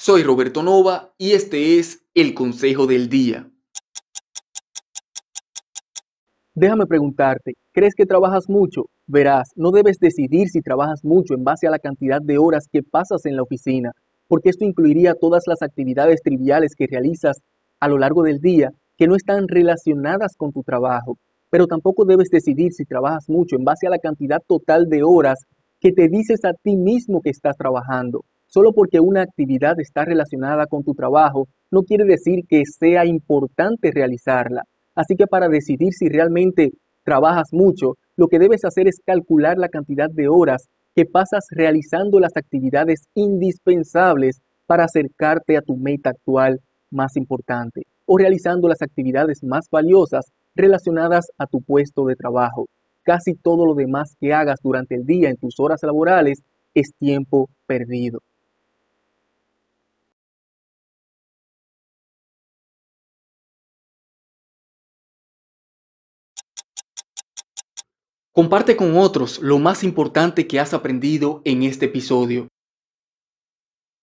Soy Roberto Nova y este es el Consejo del Día. Déjame preguntarte, ¿crees que trabajas mucho? Verás, no debes decidir si trabajas mucho en base a la cantidad de horas que pasas en la oficina, porque esto incluiría todas las actividades triviales que realizas a lo largo del día que no están relacionadas con tu trabajo. Pero tampoco debes decidir si trabajas mucho en base a la cantidad total de horas que te dices a ti mismo que estás trabajando. Solo porque una actividad está relacionada con tu trabajo no quiere decir que sea importante realizarla. Así que para decidir si realmente trabajas mucho, lo que debes hacer es calcular la cantidad de horas que pasas realizando las actividades indispensables para acercarte a tu meta actual más importante o realizando las actividades más valiosas relacionadas a tu puesto de trabajo. Casi todo lo demás que hagas durante el día en tus horas laborales es tiempo perdido. Comparte con otros lo más importante que has aprendido en este episodio.